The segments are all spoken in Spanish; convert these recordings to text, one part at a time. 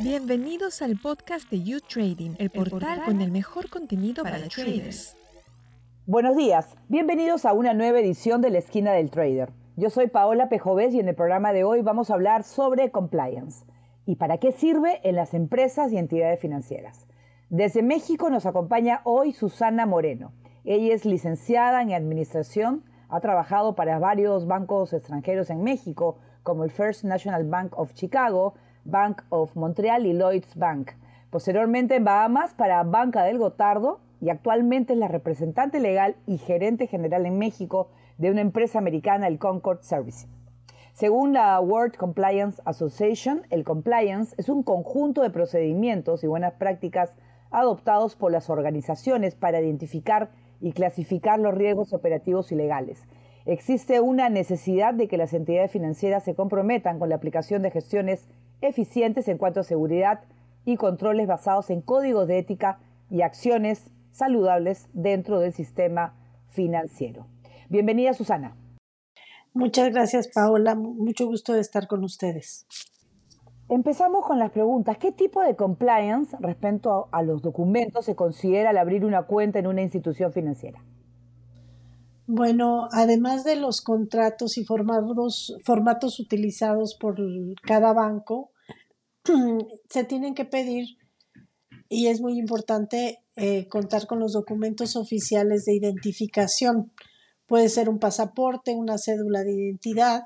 Bienvenidos al podcast de You Trading, el portal con el mejor contenido para, para traders. Buenos días, bienvenidos a una nueva edición de la esquina del trader. Yo soy Paola Pejovés y en el programa de hoy vamos a hablar sobre compliance y para qué sirve en las empresas y entidades financieras. Desde México nos acompaña hoy Susana Moreno. Ella es licenciada en Administración, ha trabajado para varios bancos extranjeros en México, como el First National Bank of Chicago, Bank of Montreal y Lloyds Bank. Posteriormente en Bahamas para Banca del Gotardo y actualmente es la representante legal y gerente general en México de una empresa americana, el Concord Service. Según la World Compliance Association, el compliance es un conjunto de procedimientos y buenas prácticas adoptados por las organizaciones para identificar y clasificar los riesgos operativos y legales. Existe una necesidad de que las entidades financieras se comprometan con la aplicación de gestiones eficientes en cuanto a seguridad y controles basados en códigos de ética y acciones saludables dentro del sistema financiero. Bienvenida, Susana. Muchas gracias, Paola. Mucho gusto de estar con ustedes. Empezamos con las preguntas. ¿Qué tipo de compliance respecto a los documentos se considera al abrir una cuenta en una institución financiera? Bueno, además de los contratos y formatos, formatos utilizados por cada banco, se tienen que pedir, y es muy importante, eh, contar con los documentos oficiales de identificación. Puede ser un pasaporte, una cédula de identidad,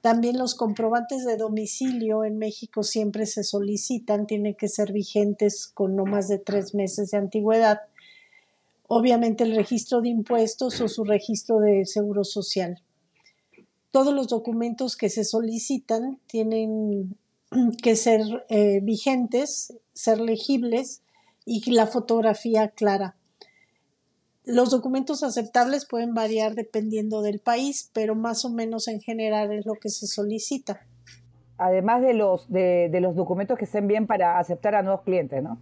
también los comprobantes de domicilio en México siempre se solicitan, tienen que ser vigentes con no más de tres meses de antigüedad. Obviamente el registro de impuestos o su registro de seguro social. Todos los documentos que se solicitan tienen que ser eh, vigentes, ser legibles y la fotografía clara. Los documentos aceptables pueden variar dependiendo del país, pero más o menos en general es lo que se solicita. Además de los, de, los documentos que estén bien para aceptar a nuevos clientes, ¿no?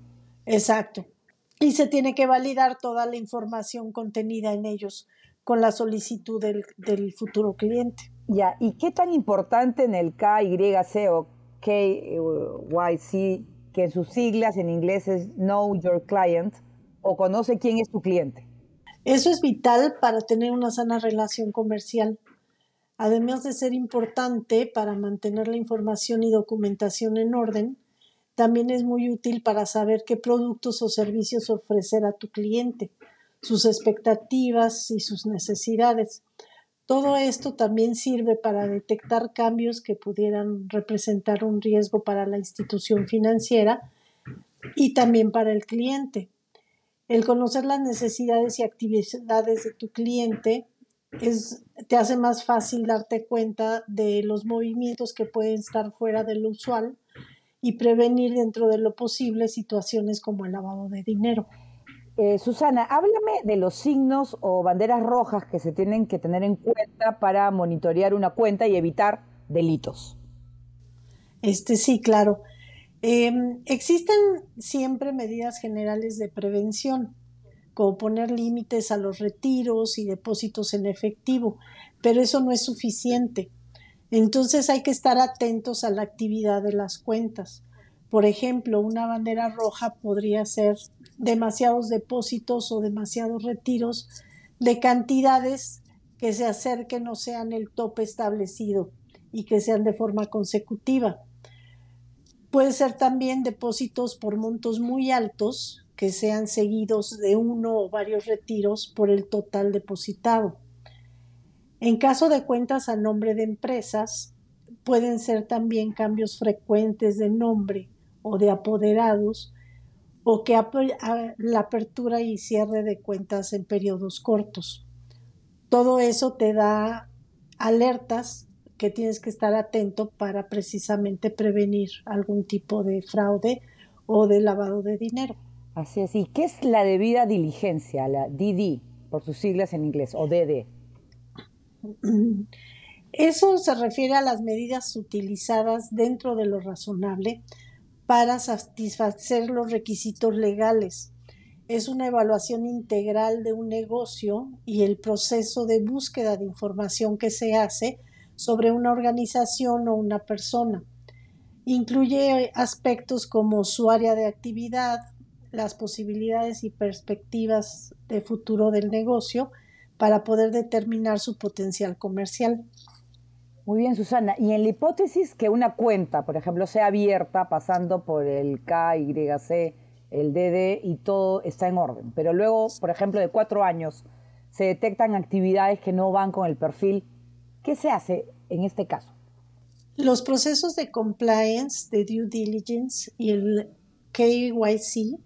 Exacto. Y se tiene que validar toda la información contenida en ellos con la solicitud del, del futuro cliente. Ya, ¿y qué tan importante en el KYC o KYC, que en sus siglas en inglés es Know Your Client, o conoce quién es tu cliente? Eso es vital para tener una sana relación comercial, además de ser importante para mantener la información y documentación en orden, también es muy útil para saber qué productos o servicios ofrecer a tu cliente, sus expectativas y sus necesidades. Todo esto también sirve para detectar cambios que pudieran representar un riesgo para la institución financiera y también para el cliente. El conocer las necesidades y actividades de tu cliente te hace más fácil darte cuenta de los movimientos que pueden estar fuera de lo usual y prevenir dentro de lo posible situaciones como el lavado de dinero. Eh, Susana, háblame de los signos o banderas rojas que se tienen que tener en cuenta para monitorear una cuenta y evitar delitos. Este sí, claro. Em, existen siempre medidas generales de prevención, como poner límites a los retiros y depósitos en efectivo, pero eso no es suficiente. Entonces hay que estar atentos a la actividad de las cuentas. Por ejemplo, una bandera roja podría ser demasiados depósitos o demasiados retiros de cantidades que se acerquen o sean el tope establecido y que sean de forma consecutiva. Puede ser también depósitos por montos muy altos que sean seguidos de uno o varios retiros por el total depositado. En caso de cuentas a nombre de empresas, pueden ser también cambios frecuentes de nombre o de apoderados o que la apertura y cierre de cuentas en periodos cortos. Todo eso te da alertas que tienes que estar atento para precisamente prevenir algún tipo de fraude o de lavado de dinero. Así es. ¿Y qué es la debida diligencia, la DD, por sus siglas en inglés, o DD? Eso se refiere a las medidas utilizadas dentro de lo razonable para satisfacer los requisitos legales. Es una evaluación integral de un negocio y el proceso de búsqueda de información que se hace sobre una organización o una persona. Incluye aspectos como su área de actividad, las posibilidades y perspectivas de futuro del negocio para poder determinar su potencial comercial. Muy bien, Susana. Y en la hipótesis que una cuenta, por ejemplo, sea abierta pasando por el KYC, el DD y todo está en orden, pero luego, por ejemplo, de cuatro años se detectan actividades que no van con el perfil, ¿qué se hace en este caso? Los procesos de compliance, de due diligence y el KYC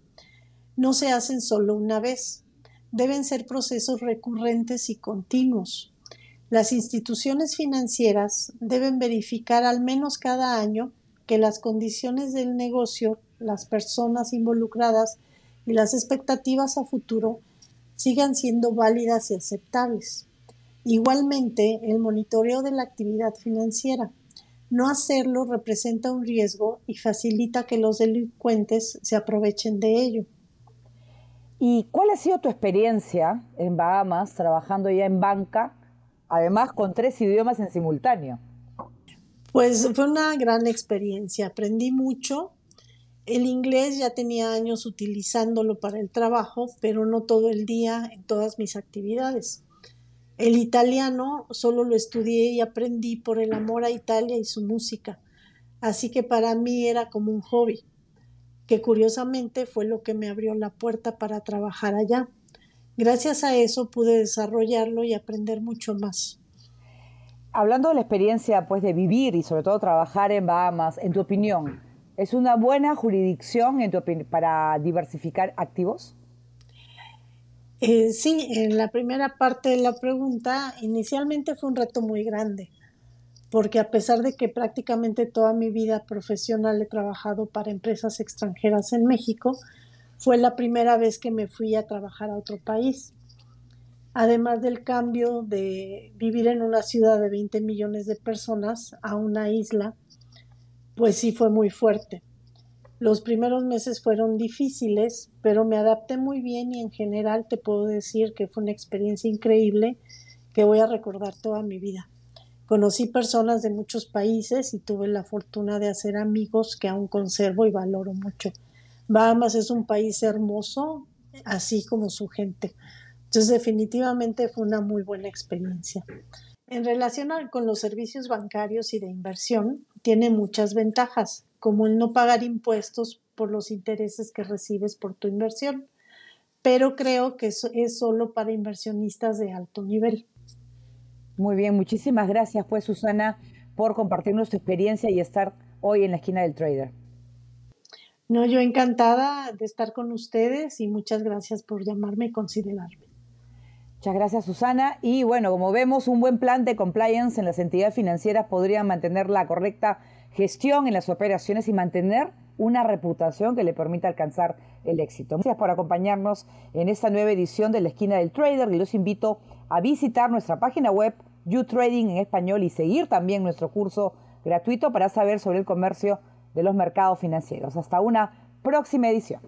no se hacen solo una vez. Deben ser procesos recurrentes y continuos. Las instituciones financieras deben verificar al menos cada año que las condiciones del negocio, las personas involucradas y las expectativas a futuro sigan siendo válidas y aceptables. Igualmente, el monitoreo de la actividad financiera. No hacerlo representa un riesgo y facilita que los delincuentes se aprovechen de ello. ¿Y cuál ha sido tu experiencia en Bahamas trabajando ya en banca, además con tres idiomas en simultáneo? Pues fue una gran experiencia, aprendí mucho. El inglés ya tenía años utilizándolo para el trabajo, pero no todo el día en todas mis actividades. El italiano solo lo estudié y aprendí por el amor a Italia y su música, así que para mí era como un hobby que curiosamente fue lo que me abrió la puerta para trabajar allá. Gracias a eso pude desarrollarlo y aprender mucho más. Hablando de la experiencia pues de vivir y sobre todo trabajar en Bahamas, en tu opinión, ¿es una buena jurisdicción para diversificar activos? Eh, sí, en la primera parte de la pregunta, inicialmente fue un reto muy grande porque a pesar de que prácticamente toda mi vida profesional he trabajado para empresas extranjeras en México, fue la primera vez que me fui a trabajar a otro país. Además del cambio de vivir en una ciudad de 20 millones de personas a una isla, pues sí fue muy fuerte. Los primeros meses fueron difíciles, pero me adapté muy bien y en general te puedo decir que fue una experiencia increíble que voy a recordar toda mi vida. Conocí personas de muchos países y tuve la fortuna de hacer amigos que aún conservo y valoro mucho. Bahamas es un país hermoso, así como su gente. Entonces definitivamente fue una muy buena experiencia. En relación con los servicios bancarios y de inversión, tiene muchas ventajas, como el no pagar impuestos por los intereses que recibes por tu inversión, pero creo que eso es solo para inversionistas de alto nivel. Muy bien, muchísimas gracias pues Susana por compartirnos tu experiencia y estar hoy en la esquina del trader. No, yo encantada de estar con ustedes y muchas gracias por llamarme y considerarme. Muchas gracias Susana. Y bueno, como vemos, un buen plan de compliance en las entidades financieras podría mantener la correcta gestión en las operaciones y mantener una reputación que le permita alcanzar el éxito. Gracias por acompañarnos en esta nueva edición de la esquina del trader y los invito a visitar nuestra página web YouTrading en español y seguir también nuestro curso gratuito para saber sobre el comercio de los mercados financieros. Hasta una próxima edición.